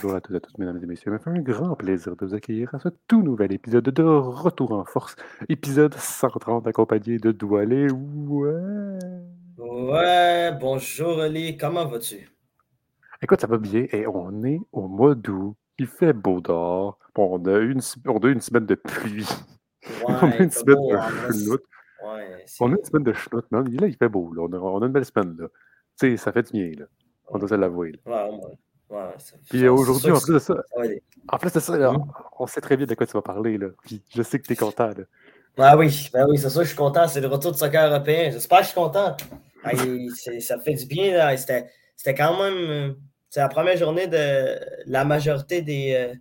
Bonjour à tous et à toutes, mesdames et messieurs. Il me fait un grand plaisir de vous accueillir à ce tout nouvel épisode de Retour en force, épisode 130 accompagné de Doualé. Ouais. Ouais, bonjour Ali, comment vas-tu? Écoute, ça va bien et on est au mois d'août. Il fait beau dehors. Bon, on a une, on a une semaine de pluie. on a une semaine beau, de chenoute. ouais, On a une semaine de chenoute, mais là, il fait beau. Là. On, a, on a une belle semaine. Là. Tu sais, ça fait du bien. Là. On doit se l'avouer. Ouais, ouais, Puis euh, aujourd'hui, en plus de ça, en plus de ça, là, Mhm. on sait très bien de quoi tu vas parler. Là. Puis je sais que tu es content. Là. Ah oui, ben oui, c'est sûr, je suis content. C'est le retour du soccer européen. J'espère que je suis content. Ah, ça fait du bien. C'était quand même. euh, C'est la première journée de la majorité des, euh,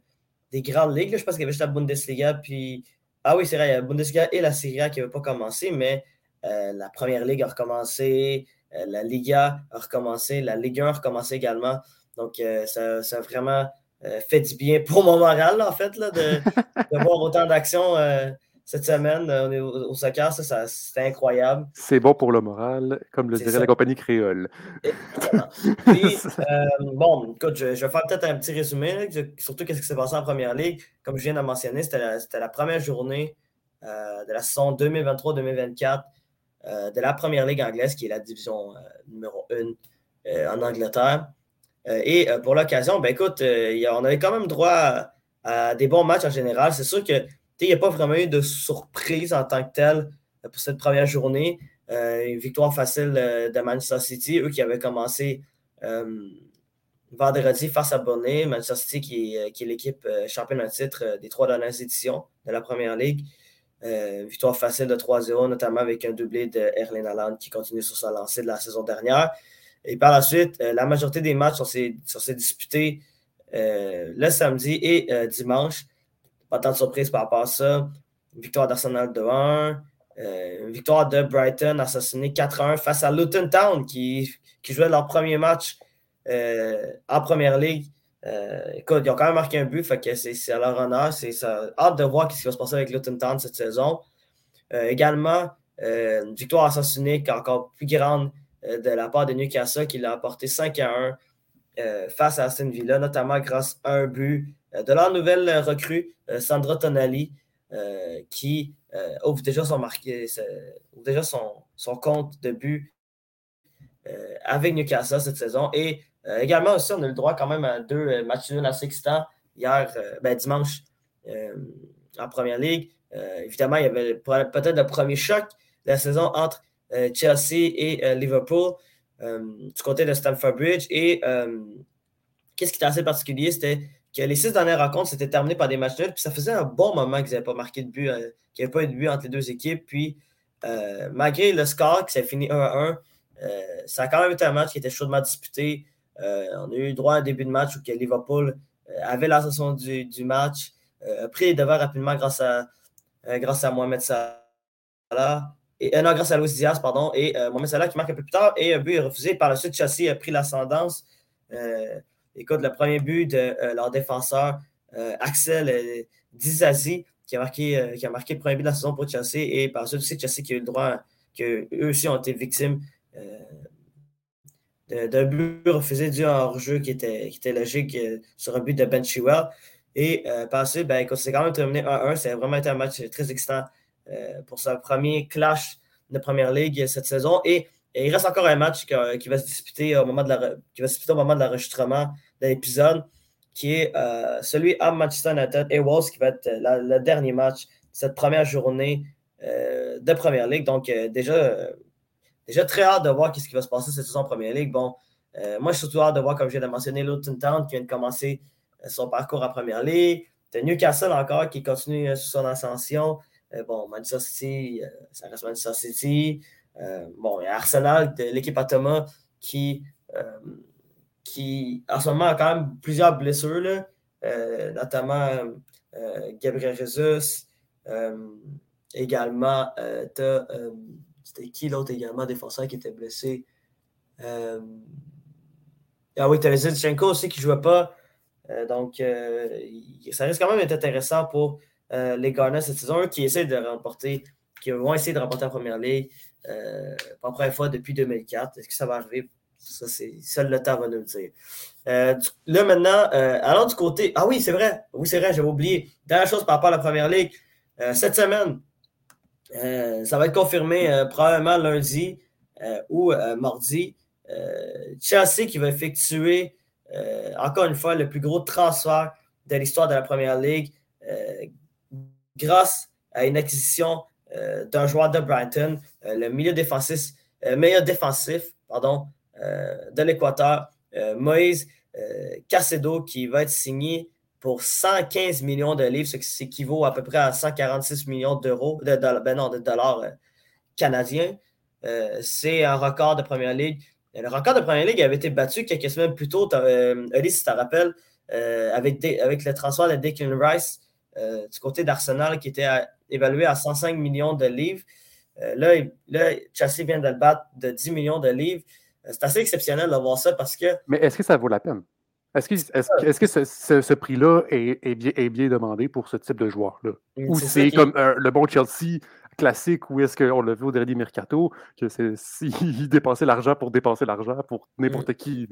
des grandes ligues. là. Je pense qu'il y avait juste la Bundesliga. Puis... Ah oui, c'est vrai, il y a la Bundesliga et la Serie A qui n'avaient pas commencé, mais euh, la première ligue a recommencé, euh, la Liga a recommencé, la Ligue 1 a recommencé également. Donc, euh, ça, ça a vraiment euh, fait du bien pour mon moral, là, en fait, là, de, de voir autant d'actions euh, cette semaine au, au soccer. Ça, ça c'était incroyable. C'est bon pour le moral, comme le dirait ça. la compagnie créole. Exactement. Puis, bon, écoute, je, je vais faire peut-être un petit résumé, là, surtout qu'est-ce qui s'est passé en première ligue. Comme je viens de mentionner, c'était la, c'était la première journée euh, de la saison 2023-2024 euh, de la première ligue anglaise, qui est la division euh, numéro 1 en Angleterre. Euh, et euh, pour l'occasion, ben écoute, euh, on avait quand même droit à, des bons matchs en général. C'est sûr que il n'y a pas vraiment eu de surprise en tant que telle pour cette première journée. Une victoire facile de Manchester City, eux qui avaient commencé vendredi face à Burnley. Manchester City qui est, qui est l'équipe championne en titre des trois dernières éditions de la première ligue. Euh, victoire facile de 3-0, notamment avec un doublé de Erling Haaland qui continue sur sa lancée de la saison dernière. Et par la suite, euh, la majorité des matchs sont, sont, disputés euh, le samedi et euh, dimanche. Pas tant de surprise par rapport à ça. Victoire d'Arsenal 2-1. Euh, victoire de Brighton assassiné 4-1 face à Luton Town qui, qui jouait leur premier match en première ligue. Écoute, ils ont quand même marqué un but, c'est à leur honneur. C'est hâte de voir ce qui va se passer avec Luton Town cette saison. Également, une victoire assassinée encore plus grande de la part de Newcastle qui l'a emporté 5 à 1 euh, face à Aston Villa, notamment grâce à un but euh, de leur nouvelle recrue, euh, Sandra Tonali, euh, qui ouvre déjà son, compte de but euh, avec Newcastle cette saison. Et euh, également aussi, on a le droit quand même à deux euh, matchs nuls assez excitants hier, euh, ben, dimanche, euh, en Première Ligue. Euh, évidemment, il y avait peut-être le premier choc de la saison entre euh, Chelsea et Liverpool du côté de Stamford Bridge. Et qu'est-ce qui était assez particulier, c'était que les six dernières rencontres s'étaient terminées par des matchs nuls, puis ça faisait un bon moment qu'ils n'avaient pas marqué de but, euh, qu'il n'y avait pas eu de but entre les deux équipes. Puis, euh, malgré le score qui s'est fini 1 à 1, euh, ça a quand même été un match qui était chaudement disputé. Euh, on a eu droit à un début de match où Liverpool euh, avait l'ascension du, match, euh, a pris les devants rapidement grâce à, euh, grâce à Mohamed Salah. Et, non, grâce à Luis Diaz, pardon, et Mohamed Salah qui marque un peu plus tard, et un but est refusé. Par la suite, Chelsea a pris l'ascendance. écoute, le premier but de leur défenseur, Axel Dizazi, qui a, marqué, qui a marqué le premier but de la saison pour Chelsea, et par la suite aussi Chelsea qui a eu le droit, qu'eux aussi ont été victimes d'un but refusé dû à un hors-jeu qui était, qui était logique euh, sur un but de Ben Chilwell. Et euh, par la suite, ben, c'est quand même terminé 1-1. C'est vraiment été un match très excitant euh, pour ce premier clash de Première Ligue cette saison. Et, il reste encore un match qui, qui, va se disputer au moment de la, qui va se disputer au moment de l'enregistrement de l'épisode, qui est euh, celui à Manchester United et Wolves, qui va être le dernier match de cette première journée euh, de Première Ligue. Donc, euh, déjà, déjà très hâte de voir ce qui va se passer cette saison en Première Ligue. Bon, euh, moi, je suis surtout hâte de voir, comme je viens de mentionner, Luton Town qui vient de commencer euh, son parcours en Première Ligue. Newcastle encore qui continue euh, sur son ascension. Euh, bon, Manchester City, euh, ça reste Manchester City. Euh, bon, il y a Arsenal, de l'équipe à Thomas, qui, qui en ce moment a quand même plusieurs blessures, là, notamment Gabriel Jesus. également, tu as c'était qui l'autre également, défenseur qui était blessé? Ah oui, Zinchenko aussi qui ne jouait pas. Donc, ça risque quand même intéressant pour les Garnets cette saison, qui essaient de remporter, qui vont essayer de remporter la première ligue pour la première fois depuis 2004. Est-ce que ça va arriver? Ça, c'est seul le temps va nous le dire. Euh, là, maintenant, euh, allons du côté. Ah oui, c'est vrai. Oui, c'est vrai, j'avais oublié. Dernière chose par rapport à la première ligue. Euh, cette semaine, ça va être confirmé probablement lundi ou mardi. Chelsea qui va effectuer encore une fois le plus gros transfert de l'histoire de la première ligue grâce à une acquisition d'un joueur de Brighton, le milieu défensif, meilleur défensif pardon, de l'Équateur, Moïse Casedo qui va être signé pour 115 millions de livres, ce qui équivaut à peu près à 146 millions d'euros, de, ben dollars euh, canadiens. Euh, c'est un record de Première Ligue. Le record de Première Ligue avait été battu quelques semaines plus tôt, euh, si tu te rappelles, avec, avec le transfert de Declan Rice du côté d'Arsenal qui était évalué à 105 millions de livres. là, là, Chelsea vient de le battre de 10 millions de livres. C'est assez exceptionnel de voir ça parce que. Mais est-ce que ça vaut la peine? Est-ce que, ce, prix-là est, bien, demandé pour ce type de joueur-là? Ou c'est comme le bon Chelsea classique où est-ce qu'on l'a vu au dernier mercato, que c'est s'il dépensait l'argent pour dépenser l'argent pour n'importe mm. qui.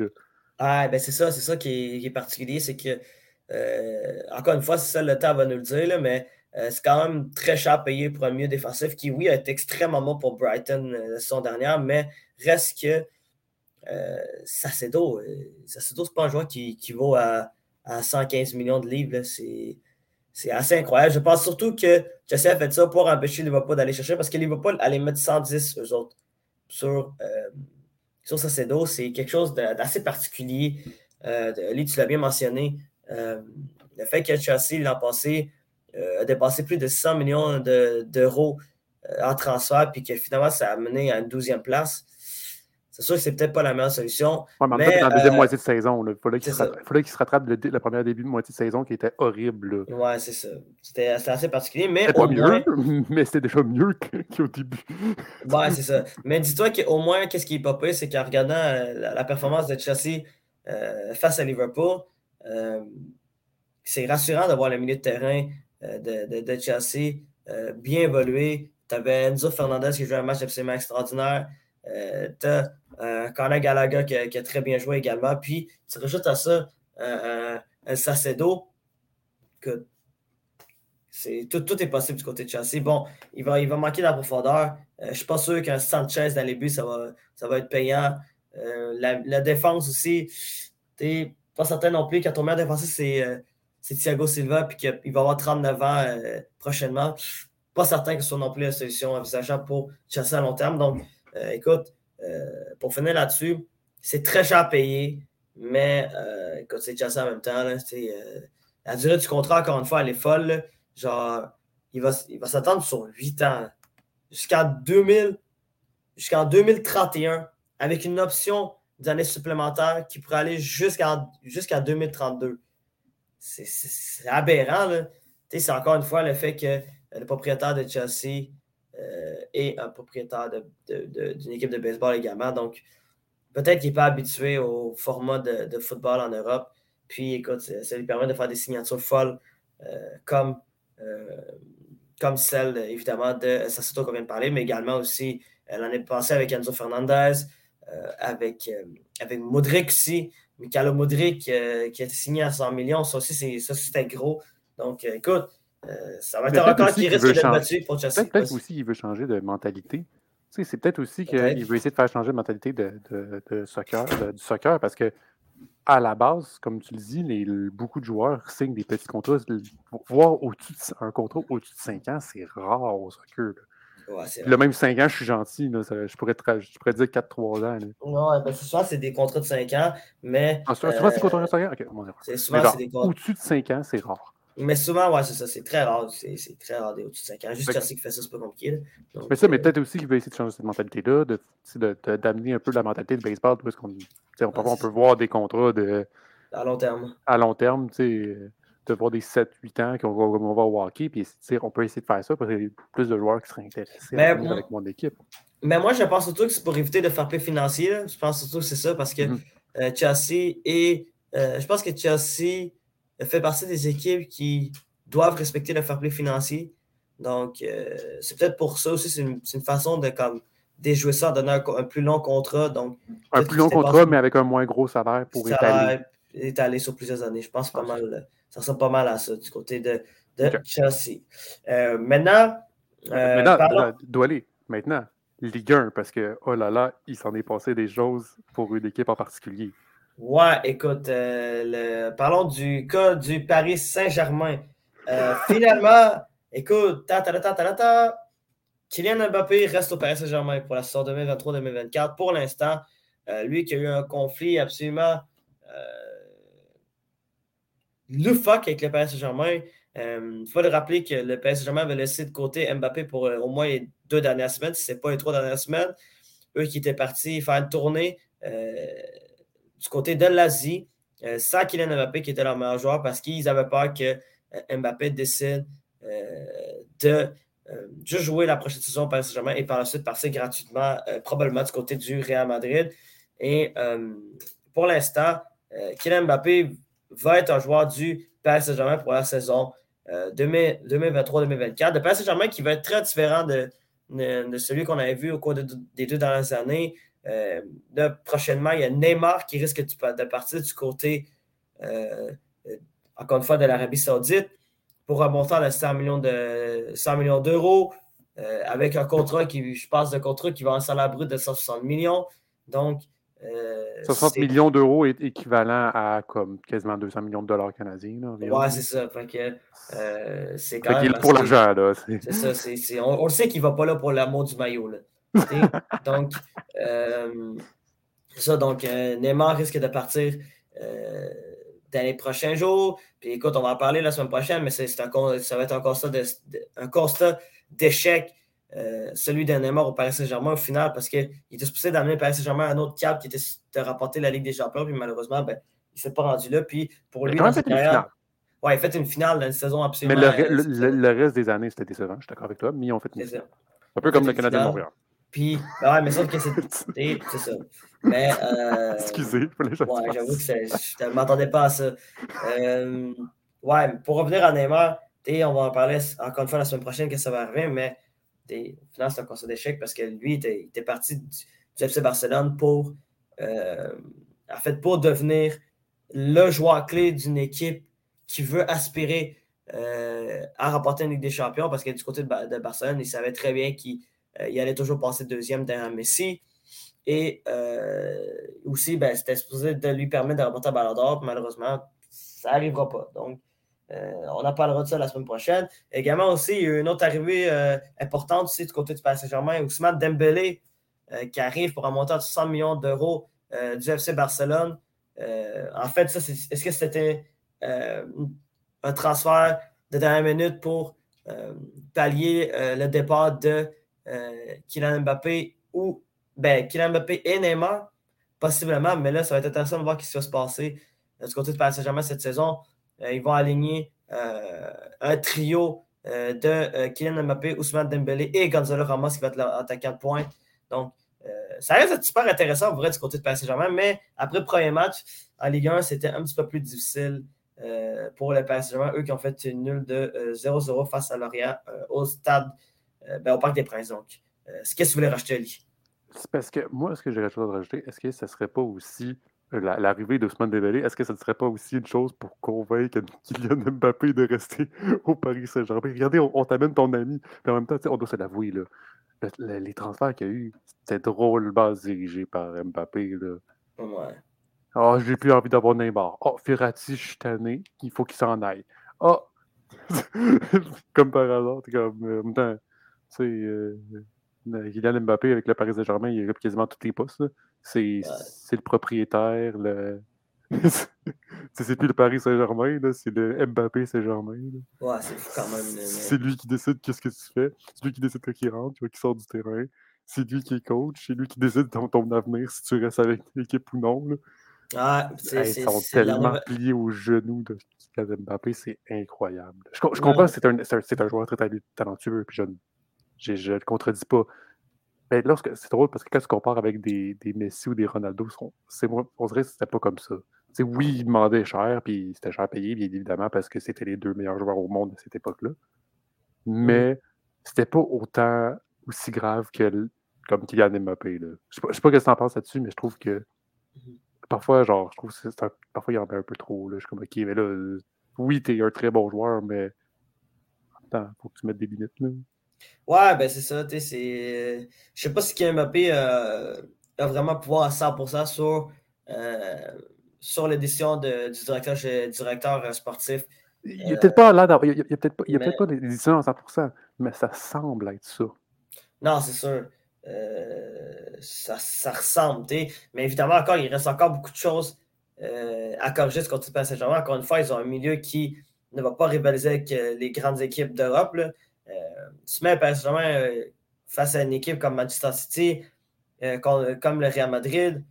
Ah, ben c'est ça, c'est ça qui est, particulier, c'est que, euh, encore une fois, c'est ça, le temps va nous le dire, mais euh, c'est quand même très cher payé pour un milieu défensif qui, oui, a été extrêmement bon pour Brighton euh, la saison dernière, mais reste que euh, Sacedo, Sacedo, c'est pas un joueur qui, qui vaut à, 115 millions de livres. C'est assez incroyable. Je pense surtout que Chelsea a fait ça pour empêcher Liverpool d'aller chercher parce que Liverpool allait mettre 110 eux autres sur, sur Sacedo. C'est quelque chose d'assez particulier. Euh, tu l'as bien mentionné. Le fait que Chelsea l'an passé a dépassé plus de 100 millions d'euros en transfert, puis que finalement ça a mené à une 12e place. C'est sûr que c'est peut-être pas la meilleure solution. Ouais, mais, mais en dans la deuxième euh, moitié de saison, il fallait qu'il se, rattrape le, le, premier début de moitié de saison qui était horrible. Oui, Ouais, c'est ça. C'était assez particulier. Mais pas mieux, mais c'était déjà mieux qu'au début. ouais, c'est ça. Mais dis-toi qu'au moins, qu'est-ce qui est pas pire, c'est qu'en regardant euh, la, performance de Chelsea euh, face à Liverpool, c'est rassurant de voir le milieu de terrain de, de, Chelsea bien évoluer. Tu avais Enzo Fernandez qui joue un match absolument extraordinaire. tu as euh, Conor Gallagher qui a, très bien joué également. Puis tu rajoutes à ça euh, un Sacedo que tout, tout, est possible du côté de Chelsea. Bon, il va, il va manquer de la profondeur. Euh, je ne suis pas sûr qu'un Sanchez dans les buts, ça va, ça va être payant. la, défense aussi, tu pas certain non plus. Quand ton meilleur défenseur, c'est Thiago Silva, puis qu'il va avoir 39 ans prochainement. Pas certain que ce soit non plus la solution envisageable pour Chelsea à long terme. Donc, écoute, euh, pour finir là-dessus, c'est très cher à payer, mais euh, écoute, c'est ça en même temps. Là, euh, la durée du contrat, encore une fois, elle est folle. Genre, il va, il va s'attendre sur 8 ans. Jusqu'en 2000, jusqu'en 2031, avec une option d'année supplémentaire qui pourrait aller jusqu'en jusqu'à 2032. C'est aberrant. C'est encore une fois le fait que le propriétaire de Chelsea euh, et un propriétaire d'une équipe de baseball également. Donc, peut-être qu'il n'est pas habitué au format de, football en Europe. Puis, écoute, ça, lui permet de faire des signatures folles euh, comme, euh, comme celle, évidemment, de Sassuto qu'on vient de parler, mais également aussi l'année passée avec Enzo Fernandez, avec, avec Modric aussi. Mikalo Modric qui a été signé à 100 millions, ça aussi, c'était gros. Donc, écoute, euh, ça va être un record qui risque d'être battu pour Chelsea. Peut-être aussi qu'il veut changer de mentalité. c'est peut-être aussi qu'il veut essayer de faire changer de mentalité de, de, soccer, du soccer parce que à la base, comme tu le dis, les, beaucoup de joueurs signent des petits contrats. Voir au-dessus un contrat au-dessus de 5 ans, c'est rare au soccer. Le même 5 ans, je suis gentil. je, pourrais je, pourrais dire 4-3 ans. Non, ben, souvent, c'est des contrats de 5 ans, mais. Ah, souvent, c'est des contrats de 5 ans? Ok, c'est souvent, c'est des contrats. Au-dessus de 5 ans, c'est rare. Mais souvent, ouais, c'est ça, c'est très rare. C'est très rare au-dessus de 5 ans. Juste Chelsea qui fait ça, c'est pas compliqué. mais ça, mais euh, peut-être aussi qu'il veut essayer de changer cette mentalité-là, d'amener un peu la mentalité de baseball, parce qu'on on, peut, on peut voir des contrats de. À long terme. À long terme, tu sais de voir des 7-8 ans qu'on va, on va au hockey, puis on peut essayer de faire ça parce qu'il y a plus de joueurs qui seraient intéressés avec mon équipe. Mais moi, je pense surtout que c'est pour éviter de faire play financier. Je pense surtout que c'est ça parce que mm-hmm. euh, Chelsea et. Euh, je pense que Chelsea fait partie des équipes qui doivent respecter le fair play financier. Donc, euh, c'est peut-être pour ça aussi, c'est une, façon de comme, déjouer ça en donnant un, plus long contrat. Donc, un plus long contrat, mais avec un moins gros salaire pour étaler. étaler sur plusieurs années. Je pense pas mal, ça ressemble pas mal à ça du côté de, de Chelsea. Euh, maintenant, euh, maintenant, aller maintenant, Ligue 1, parce que, oh là là, il s'en est passé des choses pour une équipe en particulier. Ouais, écoute, euh, parlons du cas du Paris Saint-Germain. Euh, finalement, écoute, ta, ta, ta, ta, ta, Kylian Mbappé reste au Paris Saint-Germain pour la saison 2023-2024. Pour l'instant, lui qui a eu un conflit absolument loufoque avec le Paris Saint-Germain. Il faut le rappeler que le Paris Saint-Germain avait laissé de côté Mbappé pour au moins les deux dernières semaines, si ce n'est pas les trois dernières semaines. Eux qui étaient partis faire une tournée du côté de l'Asie, euh, sans Kylian Mbappé qui était leur meilleur joueur parce qu'ils avaient peur que euh, Mbappé décide euh, de jouer la prochaine saison au Paris Saint-Germain et par la suite passer gratuitement, probablement du côté du Real Madrid. Et pour l'instant, Kylian Mbappé va être un joueur du Paris Saint-Germain pour la saison 2023-2024. Le Paris Saint-Germain qui va être très différent de, de celui qu'on avait vu au cours des deux dernières années. Euh, prochainement, il y a Neymar qui risque de partir du côté, euh, euh, encore une fois, de l'Arabie Saoudite pour remonter à 100 millions de 100 millions d'euros avec un contrat qui, je passe de contrat qui va en salaire brut de 160 millions. Donc, 60 millions d'euros est équivalent à comme quasiment 200 millions de dollars canadiens. ouais, c'est ça. c'est quand même. pour l'argent, C'est ça. on, le sait qu'il ne va pas là pour l'amour du maillot. Là donc, euh, ça, donc euh, Neymar risque de partir euh, dans les prochains jours. Puis écoute, on va en parler la semaine prochaine, mais c'est ça va être un constat, un constat d'échec, celui de Neymar au Paris Saint-Germain au final, parce qu'il était supposé d'amener le Paris Saint-Germain à un autre cap qui était de rapporter la Ligue des Champions, puis malheureusement, ben, il ne s'est pas rendu là. Puis pour lui, il a fait une finale? Ouais, il a fait une finale dans une saison absolument. Mais le, reste des années, c'était décevant, je suis d'accord avec toi, mais ils ont fait une finale. Un peu comme le Canadien de Montréal. Puis, ben ouais, mais sauf que c'est. C'est ça. Mais. Euh, Excusez, Ouais, j'avoue que je ne m'attendais pas à ça. Euh, ouais, pour revenir à Neymar, on va en parler encore une fois la semaine prochaine que ça va arriver, mais au final, c'est un constat d'échec parce que lui, il était, parti du, FC Barcelone pour. Euh, en fait, pour devenir le joueur clé d'une équipe qui veut aspirer euh, à remporter une Ligue des Champions parce que du côté de, Barcelone, il savait très bien qu'il euh, allait toujours passer deuxième derrière Messi. Et aussi, ben, c'était supposé de lui permettre de remporter un ballon d'or. Malheureusement, ça n'arrivera pas. Donc, on en parlera de ça la semaine prochaine. Également aussi, il y a eu une autre arrivée importante aussi du côté du Paris Saint-Germain, Ousmane Dembélé, qui arrive pour remonter à 100 millions d'euros du FC Barcelone. en fait, ça, est-ce que c'était un transfert de dernière minute pour pallier le départ de euh, Kylian Mbappé ou ben, Kylian Mbappé et possiblement, mais là, ça va être intéressant de voir ce qui va se passer euh, du côté de Paris Saint-Germain cette saison. Euh, ils vont aligner un trio de Kylian Mbappé, Ousmane Dembélé et Gonzalo Ramos qui va être l'attaquant de pointe. Donc, ça reste super intéressant, vous vrai, du côté de Paris Saint-Germain, mais après le premier match en Ligue 1, c'était un petit peu plus difficile pour les Paris Saint-Germain, eux qui ont fait une nulle de 0-0 face à Lorient au stade euh, ben, au Parc des Princes. Donc, euh, qu'est-ce que tu voulais rajouter, Ali? C'est parce que moi, ce que chose à rajouter, est-ce que ce ne serait pas aussi euh, l'arrivée de d'Ousmane Dembélé, est-ce que ce ne serait pas aussi une chose pour convaincre Kylian Mbappé de rester au Paris Saint-Germain? Regardez, on, t'amène ton ami, mais en même temps, on doit se l'avouer, là, les transferts qu'il y a eu, c'était drôlement dirigé par Mbappé. Là. Ouais. Oh, j'ai plus envie d'avoir Neymar. Oh, Ferrati, je suis tanné, il faut qu'il s'en aille. Oh! comme par hasard, comme, en même temps, sais, euh, Kylian Mbappé avec le Paris Saint-Germain, il occupe quasiment tous les postes. C'est le propriétaire, le. c'est plus le Paris Saint-Germain, c'est le Mbappé Saint-Germain. Ouais, c'est quand même. C'est lui qui décide qu'est-ce que tu fais. C'est lui qui décide quand il rentre, qui sort du terrain. C'est lui qui est coach. C'est lui qui décide ton, ton avenir, si tu restes avec l'équipe ou non. Là. Ah, ils sont tellement pliés aux genoux de Kylian Mbappé, c'est incroyable. Je, comprends que c'est un, un, joueur très talentueux, puis jeune je ne le contredis pas. Mais lorsque c'est drôle parce que quand tu compares avec des, des Messi ou des Ronaldo, c'est, on dirait que c'était pas comme ça. oui, ils demandaient cher, puis c'était cher payé, bien évidemment, parce que c'était les deux meilleurs joueurs au monde à cette époque-là. Mais c'était pas autant aussi grave que comme Kylian Mbappé. Je sais pas, sais pas ce que tu en penses là-dessus, mais je trouve que mm-hmm. parfois, genre, je trouve que parfois il y en a un peu trop. Là. Je suis comme OK, mais là, oui, t'es un très bon joueur, mais attends, faut que tu mettes des limites. Là. Ouais, ben c'est ça, tu sais, Je sais pas si Mbappé euh, a vraiment pouvoir à 100% sur, euh, sur les décisions de, du directeur, du directeur sportif. Il n'y a peut-être pas là, il y a, peut-être pas, peut pas des décisions à 100%, mais ça semble être ça. Non, c'est sûr. Euh, ça, ça, ressemble, mais évidemment, encore, il reste encore beaucoup de choses euh, à corriger ce côté Paris Saint-Germain. Encore une fois, ils ont un milieu qui ne va pas rivaliser avec euh, les grandes équipes d'Europe. Tu mets Saint-Germain face à une équipe comme Manchester City, comme, le Real Madrid,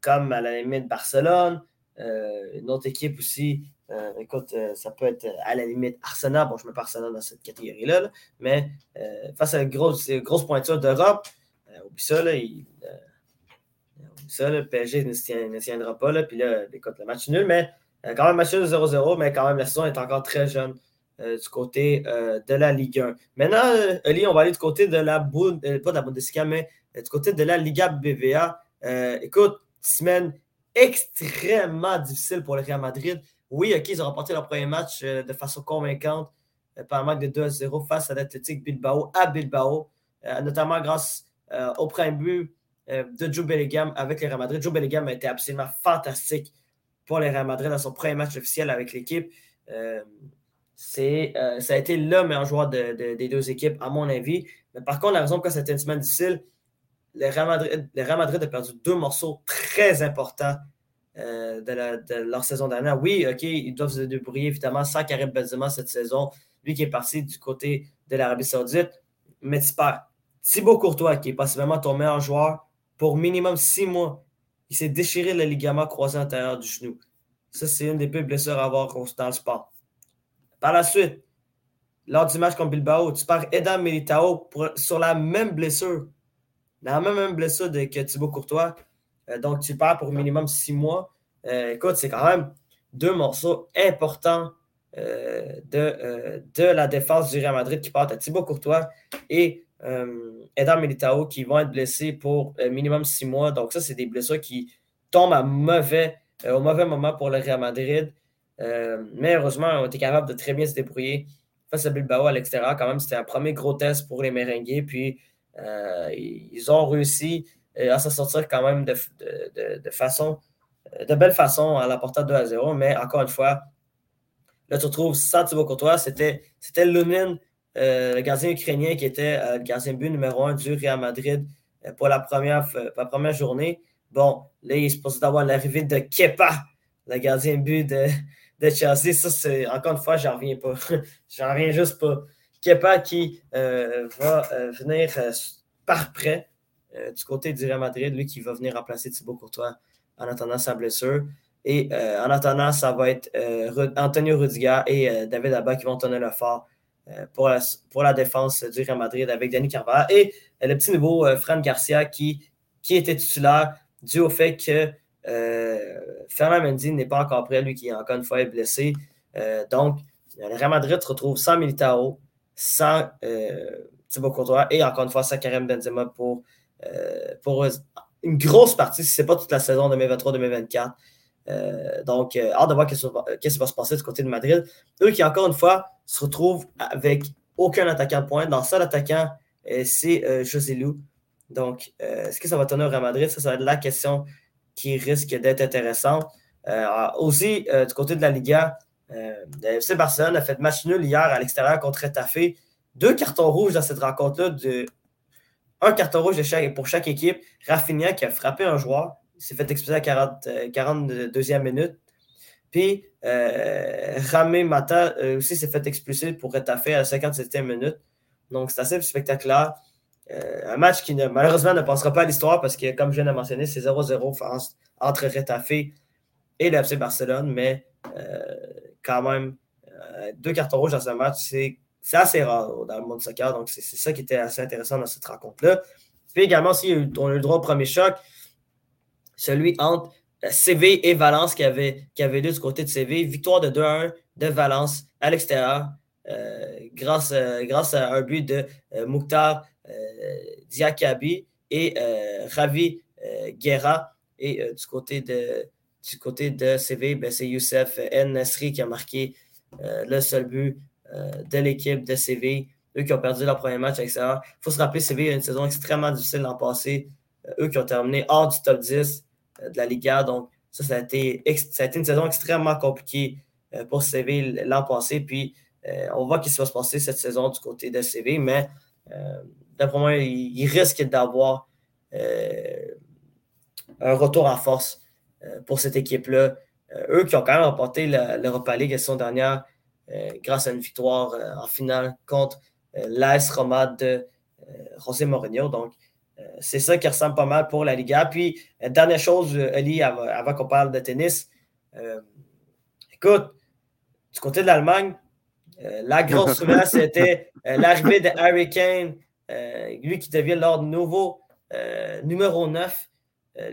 comme à la limite Barcelone, une autre équipe aussi euh, écoute, euh, ça peut être à la limite Arsenal. Bon, je mets pas Arsenal dans cette catégorie-là, mais euh, face à la grosse, pointure d'Europe, oublie ça, là, ça, le PSG ne tiendra pas. Là, puis là, écoute, le match nul, mais quand même, match nul 0-0, mais quand même, la saison est encore très jeune du côté de la Ligue 1. Maintenant, Oli, on va aller du côté de la, pas de la Bundesliga, mais du côté de la Liga BVA. écoute, semaine extrêmement difficile pour le Real Madrid. Oui, OK, ils ont remporté leur premier match euh, de façon convaincante euh, par match de 2 à 0 face à l'Athletic Bilbao, à Bilbao, euh, notamment grâce au premier but de Joe Bellingham avec les Real Madrid. Joe Bellingham a été absolument fantastique pour les Real Madrid dans son premier match officiel avec l'équipe. C'est, ça a été le meilleur joueur des deux équipes, à mon avis. Mais par contre, la raison pour laquelle c'était une semaine difficile, les Real Madrid, a perdu deux morceaux très importants euh, de, leur saison dernière. Oui, OK, ils doivent se débrouiller évidemment sans Karim Benzema cette saison, lui qui est parti du côté de l'Arabie Saoudite. Mais tu perds Thibaut Courtois, qui est possiblement ton meilleur joueur, pour minimum six mois, il s'est déchiré le ligament croisé antérieur du genou. Ça, c'est une des plus blessures à avoir dans le sport. Par la suite, lors du match contre Bilbao, tu perds Edam Militao sur la même blessure. La même, blessure que Thibaut Courtois. Euh, donc, tu perds pour minimum six mois. Euh, écoute, c'est quand même deux morceaux importants euh, de, de la défense du Real Madrid qui partent à Thibaut Courtois et Edam Militao qui vont être blessés pour minimum six mois. Donc, ça, c'est des blessures qui tombent à mauvais, au mauvais moment pour le Real Madrid. Mais heureusement, on été capable de très bien se débrouiller face à Bilbao à l'extérieur. Quand même, c'était un premier gros test pour les Merengues. Puis, ils ont réussi à s'en sortir quand même de, de, façon, de belle façon à la portée 2 à 0. Mais encore une fois, là, tu retrouves sans Thibaut Courtois, c'était Lunin, euh, le gardien ukrainien qui était euh, le gardien but numéro 1 du Real Madrid euh, pour la première, la première journée. Bon, là, il est supposé d'avoir l'arrivée de Kepa, le gardien but de, de Chelsea. Ça, c'est encore une fois, j'en reviens pas. j'en reviens juste pas. Kepa qui va venir par près euh, du côté du Real Madrid, lui qui va venir remplacer Thibaut Courtois en attendant sa blessure. Et euh, en attendant, ça va être euh, Antonio Rudiger et David Abba qui vont tenir le fort pour, la, pour la défense du Real Madrid avec Danny Carvalho. Et le petit nouveau Fran Garcia qui, qui était titulaire dû au fait que Fernand Mendy n'est pas encore prêt, lui qui encore une fois est blessé. donc, le Real Madrid se retrouve sans Militao, sans Thibaut Courtois et encore une fois sans Karim Benzema pour euh, pour une grosse partie, si ce n'est pas toute la saison 2023-2024. Euh, donc, euh, hâte de voir qu'est-ce qui va se passer du côté de Madrid. Eux qui, encore une fois, se retrouvent avec aucun attaquant de pointe. Dans seul attaquant, c'est José Lou. Donc, est-ce que ça va au Real Madrid? Ça, ça va être la question qui risque d'être intéressante. aussi, du côté de la Liga, le FC Barcelone a fait match nul hier à l'extérieur contre Retafe. Deux cartons rouges dans cette rencontre-là un carton rouge pour chaque équipe. Rafinha qui a frappé un joueur, il s'est fait expulser à 40, 42e euh, minute. Puis euh, Ramé Mata euh, aussi s'est fait expulser pour être à la 57e minute. Donc c'est assez spectaculaire. Un match qui malheureusement ne passera pas à l'histoire parce que, comme je viens de mentionner, c'est 0-0 entre Retafe et le FC Barcelone. Mais quand même, deux cartons rouges dans un match, c'est assez rare dans le monde du soccer. Donc, c'est ça qui était assez intéressant dans cette rencontre-là. Puis également, on a eu le droit au premier choc, celui entre euh, CV et Valence qui avait, qui avait lieu du côté de CV. Victoire de 2-1 de Valence à l'extérieur, euh, grâce, euh, grâce à un but de Mouktar Diakabi et Ravi Guerra. Et du côté de du côté de CV, ben, c'est Youssef N. Nasri qui a marqué le seul but de l'équipe de CV. Eux qui ont perdu leur premier match avec ça. Il faut se rappeler, CV a une saison extrêmement difficile l'an passé. eux qui ont terminé hors du top 10 de la Liga. Donc, ça, ça a, été, ça a été une saison extrêmement compliquée pour CV l'an passé. Puis, euh, on voit qu'il va se passer cette saison du côté de CV, mais euh, d'après moi, il, risque d'avoir euh, un retour en force pour cette équipe-là. eux qui ont quand même remporté l'Europa League la saison dernière grâce à une victoire en finale contre l'AS Roma de José Mourinho. Donc, c'est ça qui ressemble pas mal pour la Liga. Puis, dernière chose, Ali, avant qu'on parle de tennis, écoute, du côté de l'Allemagne, euh, la grosse nouvelle, c'était euh, l'arrivée de Harry Kane, euh, lui qui devient l'ordre nouveau numéro 9,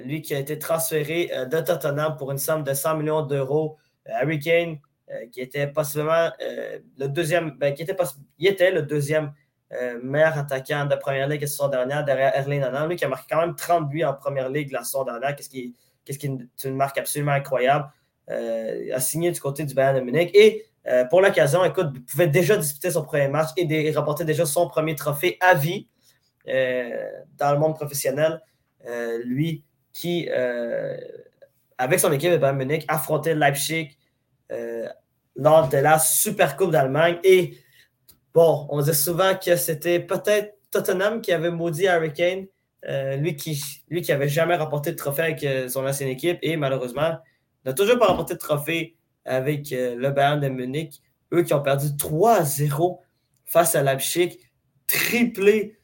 lui qui a été transféré de Tottenham pour une somme de 100 millions d'euros. Harry Kane, qui était possiblement le deuxième, ben, qui était, il était le deuxième meilleur attaquant de première ligue la saison dernière derrière Erling Haaland, lui qui a marqué quand même 30 buts en première ligue la saison dernière, qu'est-ce qui, qu'est-ce qui est une marque absolument incroyable. a signé du côté du Bayern de Munich et euh, pour l'occasion, écoute, il pouvait déjà disputer son premier match et remporter déjà son premier trophée à vie euh, dans le monde professionnel. Euh, lui qui, avec son équipe de Bayern Munich, affrontait Leipzig lors de la Super Coupe d'Allemagne. Et bon, on disait souvent que c'était peut-être Tottenham qui avait maudit Harry Kane, lui qui lui jamais remporté de trophée avec son ancienne équipe et malheureusement n'a toujours pas remporté de trophée avec euh, le Bayern de Munich. Eux qui ont perdu 3-0 face à Leipzig, triplé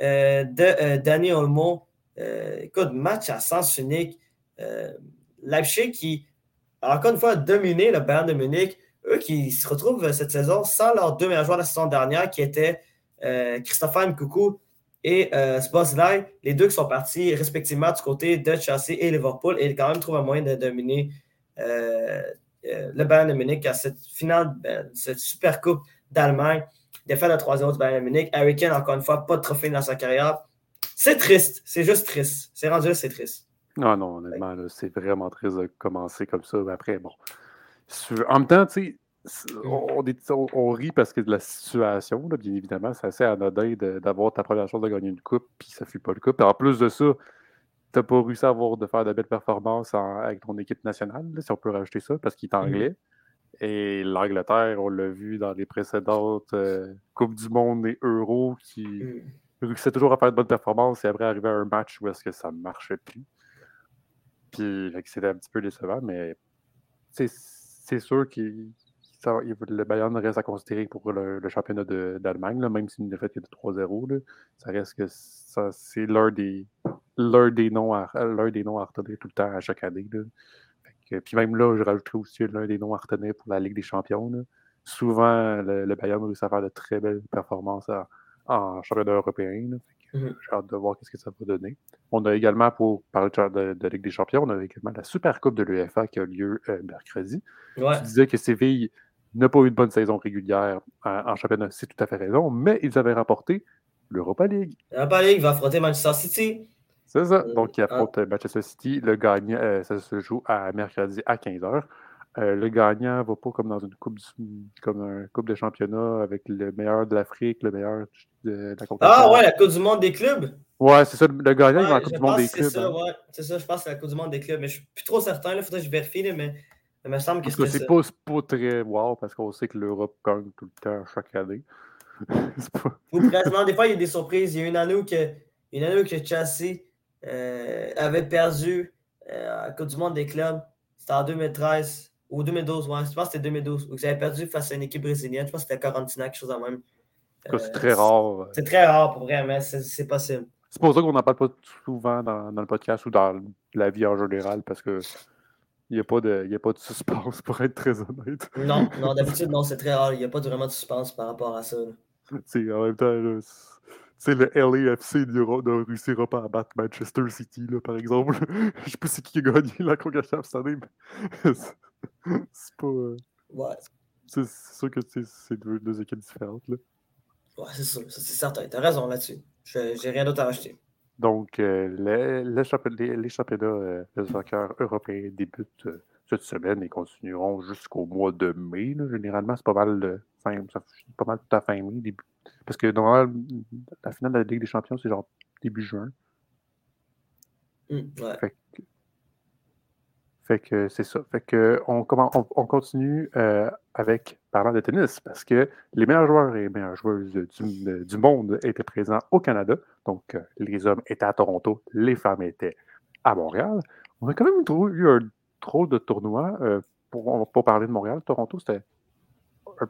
euh, de euh, Danny Olmo. écoute, match à sens unique. Leipzig qui, encore une fois, a dominé le Bayern de Munich. Eux qui se retrouvent cette saison sans leurs deux meilleurs joueurs de la saison dernière, qui étaient Christopher Nkoukou et euh, les deux qui sont partis respectivement du côté de Chelsea et Liverpool, et quand même trouvent un moyen de dominer euh, le Bayern de Munich à cette finale, ben, cette super coupe d'Allemagne. Défaite de 3-0 du Bayern de Munich. Harry Kane, encore une fois, pas de trophée dans sa carrière. C'est triste. C'est juste triste. C'est rendu c'est triste. Non, non, honnêtement, c'est vraiment triste de commencer comme ça. après, bon. En même temps, tu sais, on, on, rit parce que de la situation, bien évidemment, c'est assez anodin d'avoir ta première chance de gagner une coupe, puis ça ne fut pas le cas. en plus de ça, n'as pas réussi à avoir de faire de belles performances avec ton équipe nationale, si on peut rajouter ça, parce qu'il est mm-hmm. anglais. Et l'Angleterre, on l'a vu dans les précédentes euh, Coupes du Monde et Euro, qui mm. réussissait toujours à faire de bonnes performances et après arriver à un match où est-ce que ça ne marchait plus. Puis c'était un petit peu décevant, mais c'est sûr qu'il le Bayern reste à considérer pour le, championnat d'Allemagne, même s'il ne fait que de 3-0. Ça reste que c'est l'un des, des noms à, des noms à retenir tout le temps à chaque année. puis même là, je rajouterais aussi l'un des noms à retenir pour la Ligue des Champions. Souvent, le, Bayern réussit à faire de très belles performances en, championnat européen. Mmh j'ai hâte de voir ce que ça va donner. On a également, pour parler de, de, Ligue des Champions, on a également la Super Coupe de l'UEFA qui a lieu euh, mercredi. Tu disais que Séville n'a pas eu de bonne saison régulière en, championnat, c'est tout à fait raison, mais ils avaient remporté l'Europa League. L'Europa League va affronter Manchester City. C'est ça. Euh, Donc, il affronte ah. Manchester City. Le gagnant, euh, ça se joue à mercredi à 15h. Euh, le gagnant ne va pas comme dans une coupe, comme un coupe de championnat avec le meilleur de l'Afrique, le meilleur de, la compétition. Ah ouais, la Coupe du monde des clubs? Ouais, c'est ça. Le gagnant il va en Coupe du monde des clubs. C'est ça, hein. ouais. C'est ça, je pense que c'est la Coupe du monde des clubs. Mais je ne suis plus trop certain. Il faudrait que je vérifie. mais il me semble que c'est pas, pas très wow parce qu'on sait que l'Europe gagne tout le temps chaque année. pas... des fois, il y a des surprises. Il y a une année où, que, une année où que Chelsea euh, avait perdu euh, à la Coupe du Monde des clubs. C'était en 2013 ou 2012. Ouais, je pense que c'était 2012. Où ils avaient perdu face à une équipe brésilienne. Je pense que c'était Quarantina, quelque chose de même. c'est très rare. C'est très rare pour vrai, mais c'est possible. C'est pour ça qu'on n'en parle pas souvent dans, dans, le podcast ou dans la vie en général parce que il n'y a, pas de, a pas de suspense, pour être très honnête. Non, non d'habitude, non, c'est très rare. Il n'y a pas vraiment de suspense par rapport à ça. En même temps, le LAFC ne réussira pas à battre Manchester City, là, par exemple. Je sais pas c'est qui a gagné la Congrès cette année, mais c'est pas. Euh, ouais. C'est sûr que c'est deux, deux, équipes différentes. Là. Ouais, c'est sûr, c'est certain. T'as raison là-dessus. J'ai rien d'autre à rajouter. Donc, euh, les, les, championnats euh, de soccer européens débutent euh, cette semaine et continueront jusqu'au mois de mai. Généralement, c'est pas mal de fin, ça pas mal tout à fin mai. Début, parce que normalement, la finale de la Ligue des Champions, c'est genre début juin. Mmh, ouais. Fait que c'est ça. Fait que on, on, continue euh, avec parlant de tennis parce que les meilleurs joueurs et les meilleures joueuses du, monde étaient présents au Canada. Donc, euh, les hommes étaient à Toronto, les femmes étaient à Montréal. On a quand même eu un trop de tournois euh, pour, pour, parler de Montréal. Toronto, c'était un,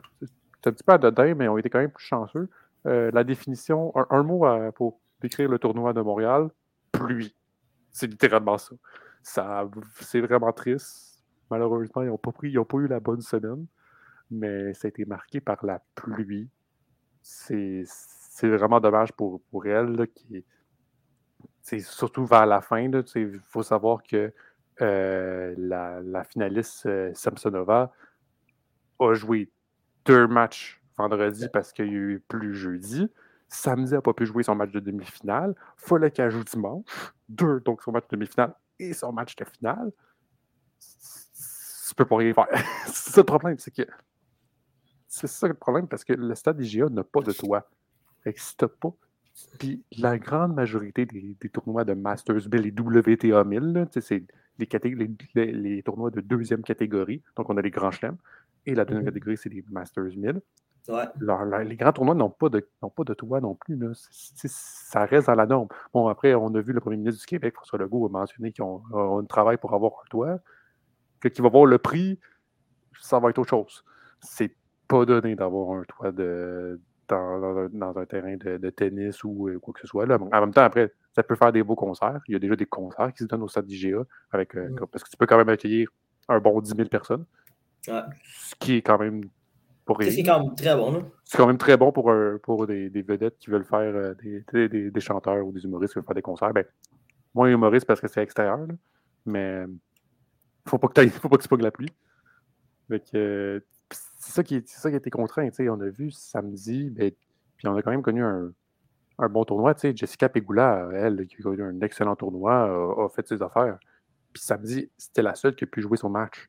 petit peu anodin, mais on était quand même plus chanceux. la définition, un, mot pour décrire le tournoi de Montréal, pluie. C'est littéralement ça ça, c'est vraiment triste. Malheureusement, ils n'ont pas, eu la bonne semaine, mais ça a été marqué par la pluie. C'est, vraiment dommage pour, elle. qui, c'est surtout vers la fin. Il faut savoir que euh, la, finaliste euh, Samsonova a joué deux matchs vendredi parce qu'il y a eu plus jeudi. Samedi, n'a pas pu jouer son match de demi-finale. Fallait qu'elle joue dimanche. Deux, donc son match de demi-finale et son match de finale, tu peux pas rien faire. c'est ça le problème, c'est que. C'est ça le problème parce que le stade IGA n'a pas de toit. Fait que si t'as pas. Puis la grande majorité des, tournois de Masters Bill et WTA 1000, c'est les, les, tournois de deuxième catégorie. Donc on a les grands chelems. Et la deuxième mm-hmm. catégorie, c'est les Masters 1000 les grands tournois n'ont pas, de, pas de toit non plus. ça reste dans la norme. Bon, après, on a vu le premier ministre du Québec, François Legault, a mentionné qu'ils ont, un travail pour avoir un toit. Que qui va voir le prix, ça va être autre chose. C'est pas donné d'avoir un toit de, dans, un terrain de, tennis ou euh, quoi que ce soit. Là. En même temps, après, ça peut faire des beaux concerts. Il y a déjà des concerts qui se donnent au stade d'IGA avec, euh, mm. parce que tu peux quand même accueillir un bon 10 000 personnes. Ce qui est quand même c'est quand même très bon. C'est quand même très bon pour, pour des, vedettes qui veulent faire euh, des, des, chanteurs ou des humoristes qui veulent faire des concerts. Ben, moins humoriste parce que c'est extérieur, mais faut pas que faut pas que tu de la pluie. c'est ça qui ça qui a été contraint. On a vu samedi, ben, puis on a quand même connu un, bon tournoi. Jessica Pegula, elle, qui a connu un excellent tournoi, a, a fait ses affaires. Puis samedi, c'était la seule qui a pu jouer son match.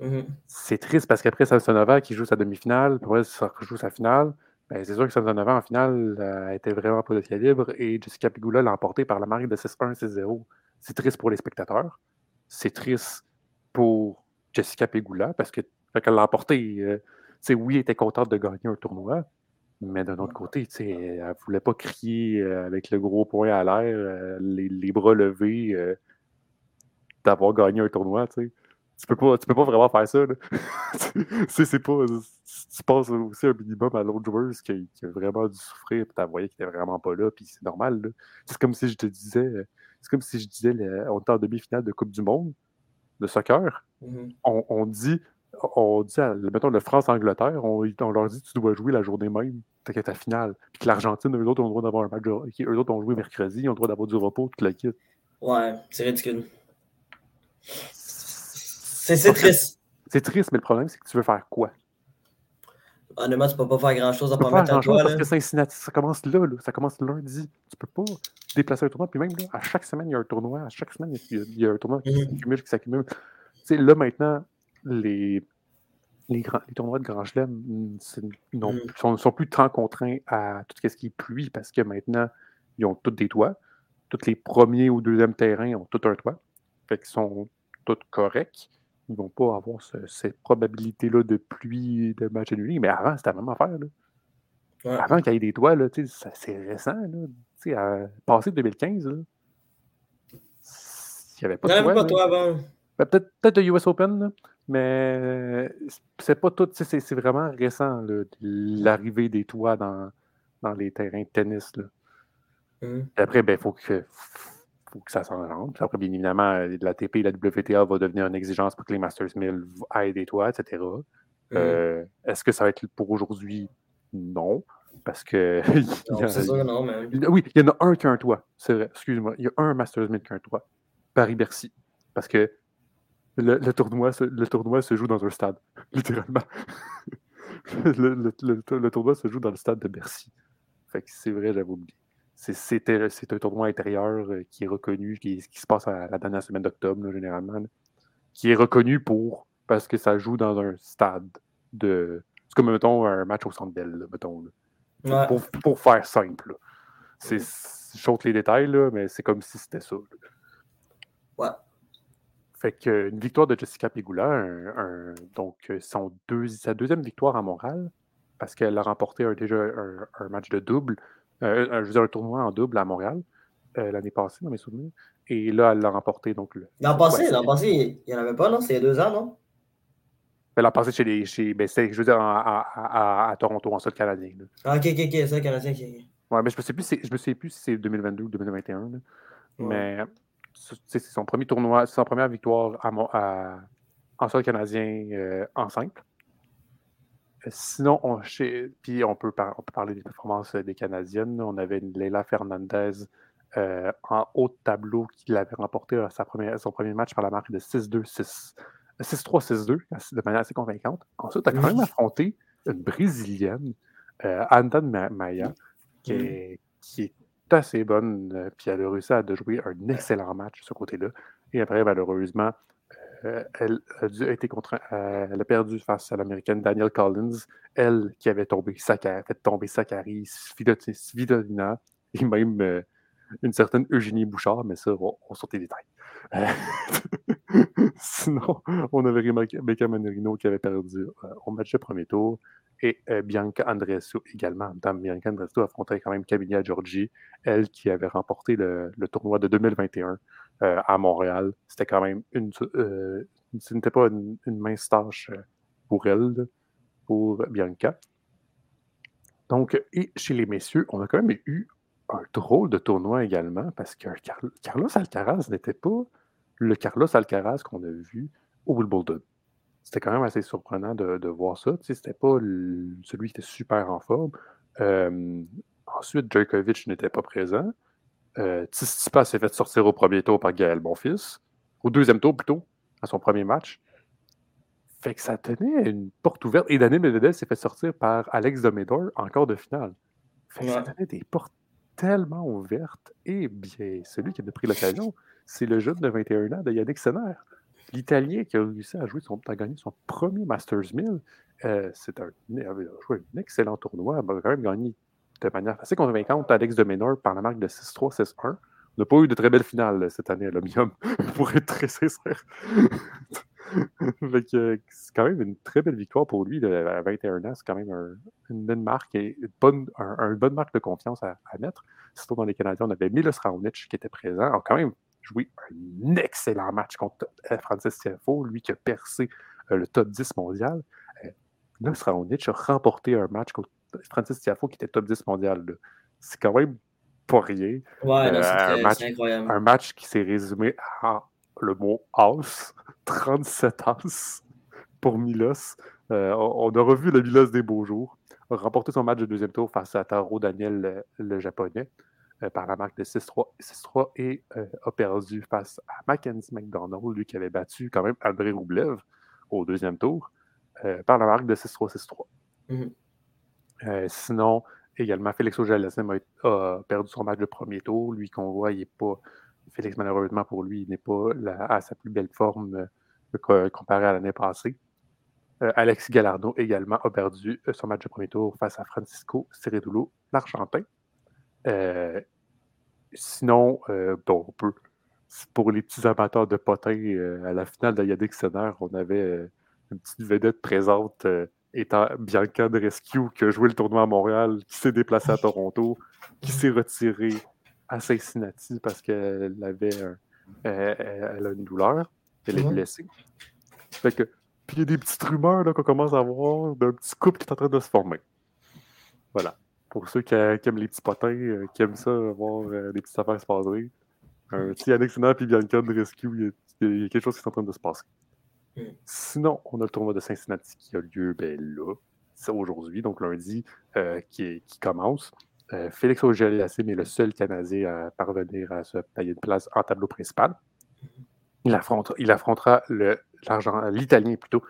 Mmh c'est triste parce qu'après Samsonova qui joue sa demi-finale, puis ça joue sa finale, ben, c'est sûr que Samsonova en finale euh, était vraiment pas de calibre et Jessica Pigula l'a emporté par la marque de 6-1, 6-0. C'est triste pour les spectateurs. C'est triste pour Jessica Pegula parce que qu'elle l'a emporté. Euh, oui, elle était contente de gagner un tournoi, mais d'un autre côté, elle ne voulait pas crier euh, avec le gros poing à l'air, les, les, bras levés, d'avoir gagné un tournoi. Tu peux pas, tu peux pas vraiment faire ça. c'est pas. Tu passes aussi un minimum à l'autre joueuse qui, a vraiment dû souffrir, puis tu voyé qu'il était vraiment pas là, puis c'est normal. C'est comme si je te disais. C'est comme si je disais on était en demi-finale de Coupe du Monde de soccer. Mm-hmm. on, dit. On dit, mettons, le France-Angleterre, on, leur dit tu dois jouer la journée même, t'as ta finale. Puis que l'Argentine, eux autres ont le droit d'avoir un match Eux autres ont joué mercredi, ils ont le droit d'avoir du repos, toute la kit. Ouais, c'est ridicule. C'est triste. C'est triste, mais le problème, c'est que tu veux faire quoi? Honnêtement, tu peux pas faire grand-chose à pas mettre à toi. Parce que Cincinnati, ça commence là, ça commence lundi. Tu peux pas déplacer un tournoi. Puis même là, à chaque semaine, il y a un tournoi. À chaque semaine, il y a, un tournoi qui mm-hmm. s'accumule, qui s'accumule. Tu sais, là, maintenant, les, les, grands, les tournois de Grand Chelem mm. sont, sont, plus tant contraints à tout ce qui est pluie parce que maintenant, ils ont tous des toits. Tous les premiers ou deuxièmes terrains ont tout un toit. Fait qu'ils sont tous corrects ils vont pas avoir cette probabilité-là de pluie, de match annulé. Mais avant, c'était la même affaire. Avant qu'il y ait des toits, c'est récent. Là, à, passé 2015, il n'y avait pas de toit. avant. Ben, peut-être peut le US Open, mais c'est pas tout. C'est vraiment récent, l'arrivée des toits dans, dans les terrains de tennis. Là. Mmh. Après, il ben, faut que faut que ça s'en rende. Puis après, bien évidemment, euh, la TP et la WTA va devenir une exigence pour que les Masters 1000 aident des toits, etc. Mm. Euh, est-ce que ça va être pour aujourd'hui? Non. Parce que. c'est non, mais... Oui, il y en a un qui a un toit. C'est vrai, excuse-moi. Il y a un Masters 1000 qui a un toit. Paris-Bercy. Parce que le, tournoi, le tournoi se joue dans un stade, littéralement. le, tournoi se joue dans le stade de Bercy. Fait que c'est vrai, j'avais oublié. C'est un tournoi intérieur qui est reconnu, qui, se passe à la dernière semaine d'octobre, généralement. qui est reconnu pour parce que ça joue dans un stade de. C'est comme, mettons, un match au centre belle, mettons. Pour, faire simple. C'est chante les détails, là, mais c'est comme si c'était ça. Ouais. Fait qu'une victoire de Jessica Pegula, donc son sa deuxième victoire à Montréal, parce qu'elle a remporté déjà un, match de double, euh, un, je veux dire, un tournoi en double à Montréal euh, l'année passée, dans mes souvenirs. Et là, elle l'a remporté. Donc, l'an passé, l'an passé, il n'y en avait pas, non? C'est il y a deux ans, non? Elle a passé chez les. Chez, ben, je veux dire, à, Toronto, en sol canadien. Ah, ok, ok, ok, sol canadien, ok. Ouais, mais je ne sais, sais plus si c'est 2022 ou 2021. Mais c'est son premier tournoi, c'est sa première victoire à, en sol canadien euh, en simple. Sinon, on, puis on peut, on peut parler des performances des Canadiennes. On avait une Leila Fernandez euh, en haut de tableau qui l'avait remporté sa première, son premier match par la marque de 6-2, 6. 6-3-6-2 de manière assez convaincante. Ensuite, tu as quand même affronté une Brésilienne, euh, Andan Maya, qui est, qui est, assez bonne, euh, puis elle a réussi à jouer un excellent match de ce côté-là. Et après, malheureusement, euh, elle, a dû, été contre, euh, elle a perdu face à l'américaine Danielle Collins, elle qui avait tombé Sakari, fait tomber Sakari, Svidolina et même une certaine Eugénie Bouchard, mais ça, on, on saute les détails. Sinon, on avait Rebecca Manorino qui avait perdu euh, au match de premier tour et euh, Bianca Andreescu également. Bianca Andreescu affrontait quand même Camilla Giorgi, elle qui avait remporté le, tournoi de 2021 euh, à Montréal. C'était quand même une. ce n'était pas une, mince tâche pour elle, pour Bianca. Donc, et chez les messieurs, on a quand même eu un drôle de tournoi également parce que Carlos Alcaraz n'était pas le Carlos Alcaraz qu'on a vu au Wimbledon. C'était quand même assez surprenant de, voir ça. Tu sais, c'était pas celui qui était super en forme. Euh, ensuite, Djokovic n'était pas présent. Euh, s'est fait sortir au premier tour par Gaël Bonfils. Au deuxième tour, plutôt, à son premier match. Fait que ça tenait une porte ouverte. Et Daniel Medvedev s'est fait sortir par Alex Domedor en quart de finale. Fait que ça tenait des portes tellement ouvertes. Et bien, celui qui a pris l'occasion, c'est le jeune de 21 ans de Yannick Senner. L'Italien qui a réussi à jouer son, à gagner son premier Masters 1000. Euh, c'est un, joué un excellent tournoi. Il a quand même gagné de manière assez convaincante Alex de Menor par la marque de 6-3, 6-1. On n'a pas eu de très belle finale cette année à l'Omium, pour être très sincère. c'est quand même une très belle victoire pour lui à 21 ans. C'est quand même une bonne marque et une bonne, bonne marque de confiance à, mettre. Surtout dans les Canadiens, on avait Milos Raonic qui était présent. a quand même joué un excellent match contre euh, Francis Tiafo, lui qui a percé euh, le top 10 mondial. Euh, Milos Raonic a remporté un match contre Francis Tiafo qui était top 10 mondial. C'est quand même pas rien. un, match, incroyable. un match qui s'est résumé à le mot house, 37 as pour Milos. on a revu le Milos des beaux jours. A remporté son match de deuxième tour face à Taro Daniel, le japonais. Euh, par la marque de 6-3 et euh, a perdu face à Mackenzie McDonald, lui qui avait battu quand même André Roublev au deuxième tour euh, par la marque de 6-3-6-3. Mm-hmm. Sinon, également, Félix auger a, perdu son match de premier tour. Lui qu'on voit, il n'est pas. Félix, malheureusement pour lui, il n'est pas à sa plus belle forme comparé à l'année passée. Alexis Gallardo également a perdu son match de premier tour face à Francisco Ceredulo, l'Argentin. Euh, sinon, euh, bon. Pour les petits amateurs de potins, euh, à la finale de Yannick on avait une petite vedette présente étant Bianca de Rescue qui a joué le tournoi à Montréal, qui s'est déplacée à Toronto, qui s'est retirée à Cincinnati parce qu'elle avait elle a une douleur, elle est blessée. Fait que, puis il y a des petites rumeurs qu'on commence à voir d'un petit couple qui est en train de se former. Voilà pour ceux qui, aiment les petits potins, euh, qui aiment ça, voir euh, les petites affaires se passer. Un petit Yannick Sinner et Bianca de Rescue, il y, a quelque chose qui est en train de se passer. Sinon, on a le tournoi de Cincinnati qui a lieu ben, là, aujourd'hui, donc lundi, euh, qui, commence. Félix auger est le seul Canadien à parvenir à se payer de place en tableau principal. Il, affrontera, il affrontera l'Italien plutôt,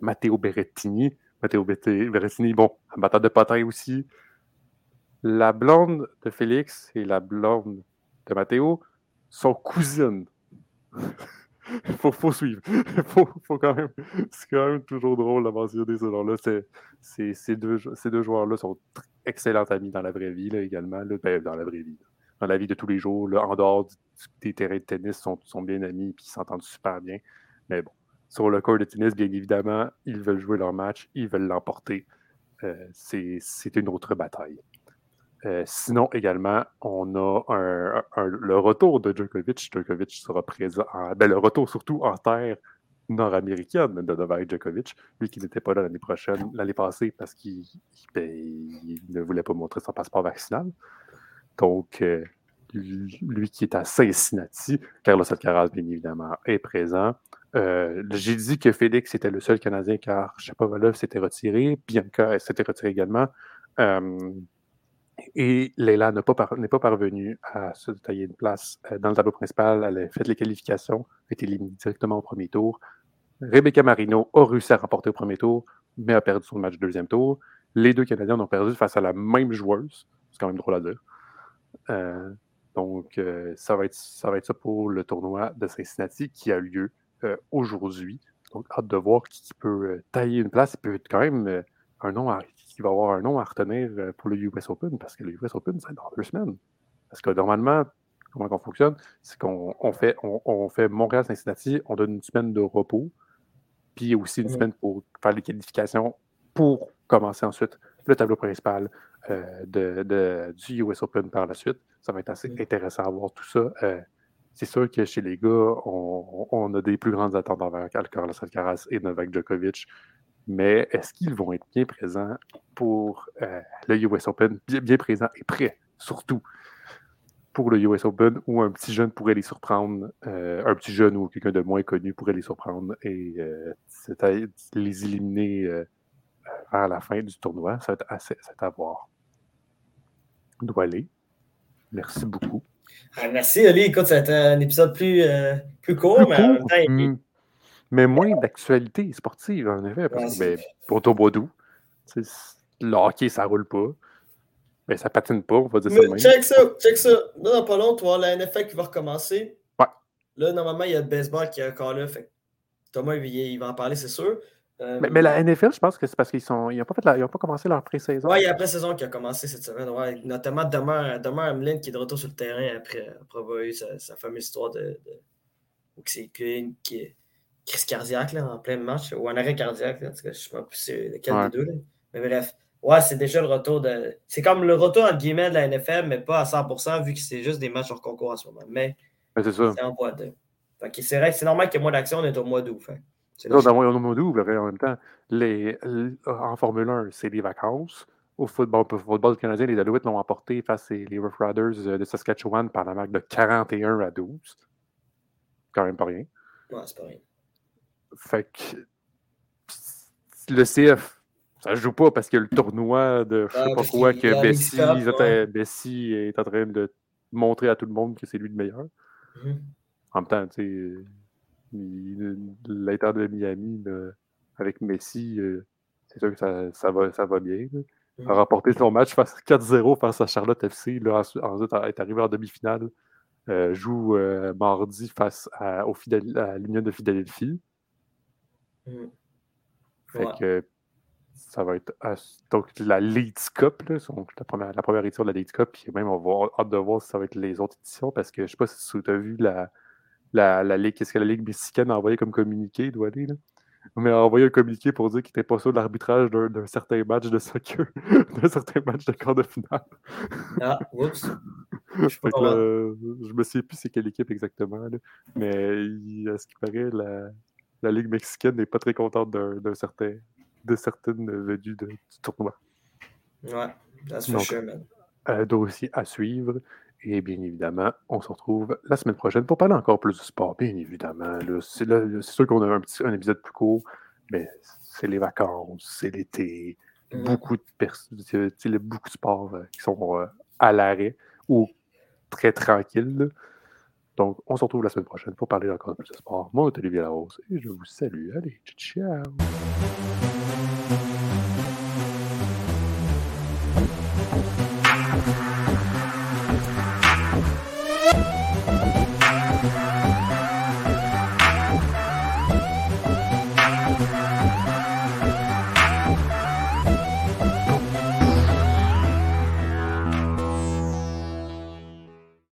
Matteo Berrettini. Matteo Berrettini, bon, un batteur de potins aussi, la blonde de Félix et la blonde de Mathéo sont cousines. faut, faut suivre. faut, quand même, c'est quand même toujours drôle de mentionner ce genre-là. Ces deux, ces deux joueurs-là sont excellents amis dans la vraie vie également. Là, ben, dans la vraie vie. Dans la vie de tous les jours, là, en dehors des terrains de tennis, sont, sont bien amis et ils s'entendent super bien. Mais bon, sur le court de tennis, bien évidemment, ils veulent jouer leur match, ils veulent l'emporter. Euh, c'est une autre bataille. Euh, sinon, également, on a le retour de Djokovic. Djokovic sera présent, ben, le retour surtout en terre nord-américaine de Novak Djokovic, lui qui n'était pas là l'année prochaine, l'année passée, parce qu'il ben, ne voulait pas montrer son passeport vaccinal. Donc, euh, lui qui est à Cincinnati, Carlos Alcaraz, bien évidemment, est présent. Euh, j'ai dit que Félix était le seul Canadien car Chapovalov s'était retiré, Bianca s'était retiré également. Et Leila n'est pas, parvenue à se tailler une place euh, dans le tableau principal. Elle a fait les qualifications, a été éliminée directement au premier tour. Rebecca Marino a réussi à remporter au premier tour, mais a perdu son match deuxième tour. Les deux Canadiens ont perdu face à la même joueuse. C'est quand même drôle à dire. Euh, donc, euh, ça, va être, ça ça pour le tournoi de Cincinnati qui a lieu aujourd'hui. Donc, hâte de voir qui peut tailler une place. Il peut être quand même un nom à qui va avoir un nom à retenir euh, pour le US Open, parce que le US Open, c'est dans deux semaines. Parce que normalement, comment on fonctionne, c'est qu'on fait, on, fait Montréal-Cincinnati, on donne une semaine de repos, puis aussi une semaine pour faire les qualifications pour commencer ensuite le tableau principal euh, de, du US Open par la suite. Ça va être assez intéressant à voir tout ça. Euh, c'est sûr que chez les gars, on, a des plus grandes attentes envers Alcaraz Alcaraz et Novak Djokovic mais est-ce qu'ils vont être bien présents pour euh, le US Open, bien, présents et prêts, surtout pour le US Open, où un petit jeune pourrait les surprendre, euh, un petit jeune ou quelqu'un de moins connu pourrait les surprendre et euh, les éliminer vers la fin du tournoi. Ça va être assez à voir. aller. merci beaucoup. Ah, merci, Ali. Écoute, ça a été un épisode plus, plus court, mais en même temps, mais moins d'actualité sportive, en effet. Parce que, ben, pour Toboidou, le hockey, ça roule pas. Mais ça patine pas, on va dire mais ça. Check ça, check ça. Là, dans pas long, tu vois la NFL qui va recommencer. Ouais. Là, normalement, il y a le baseball qui est encore là. Fait Thomas, il, va en parler, c'est sûr. Euh, mais, la NFL, je pense que c'est parce qu'ils sont. Ils n'ont pas, pas commencé leur pré-saison. Oui, il y a la pré-saison qui a commencé cette semaine. Ouais. Notamment demain, demain Ameline qui est de retour sur le terrain après, après avoir eu sa, fameuse histoire de. de... qui, crise cardiaque là, en plein match, ou un arrêt cardiaque. Là, je ne sais pas plus c'est lequel des deux. Là. Mais bref, ouais, c'est déjà le retour de. C'est comme le retour entre guillemets de la NFL, mais pas à 100% vu que c'est juste des matchs hors concours en ce moment. Mais c'est ça. C'est en c'est vrai c'est normal qu'il y ait moins d'action, on est au mois d'août. C'est non, dans au mois d'août, en même temps, les, en Formule 1, c'est des vacances. Au football, au football canadien, les Alouettes l'ont emporté face aux les Rough Riders de Saskatchewan par la marque de 41 à 12. Quand même pas rien. Ouais, c'est pas rien. Fait que le CF, ça joue pas parce que le tournoi de je sais ah, pas quoi que Bessie, est en train de montrer à tout le monde que c'est lui le meilleur. Mhm. En même temps, tu sais, l'Inter de Miami avec Messi, euh, c'est sûr que ça, ça, va, ça va bien. Il a mhm. remporté son match face 4-0 face à Charlotte FC. Là, ensuite, est arrivé en demi-finale. Euh, joue euh, mardi face à, au à l'Union de Philadelphie. Mm. Fait que ça va être donc la Leeds Cup, là, la, première, la première édition de la Leeds Cup, puis même on va avoir hâte de voir si ça va être les autres éditions, parce que je sais pas si tu as vu la, la, la Ligue, qu'est-ce que la Ligue mexicaine a envoyé comme communiqué, doit aller, là. Mais a envoyé un communiqué pour dire qu'il n'était pas sûr de l'arbitrage d'un certain match de soccer, d'un certain match de quart de finale. Ah, oups. Je, je me souviens plus c'est quelle équipe exactement, là. mais à ce qui paraît, la, la Ligue mexicaine n'est pas très contente d'un certain, de certaines venues du tournoi. Ouais, that's for sure, man. Un dossier à suivre. Et bien évidemment, on se retrouve la semaine prochaine pour parler encore plus de sport, bien évidemment. C'est sûr qu'on a un, petit, un épisode plus court, mais c'est les vacances, c'est l'été, mm. beaucoup, de beaucoup de sports euh, qui sont euh, à l'arrêt ou très tranquilles. Donc, on se retrouve la semaine prochaine pour parler encore plus de sport. Moi, Olivier Larose et je vous salue. Allez, ciao!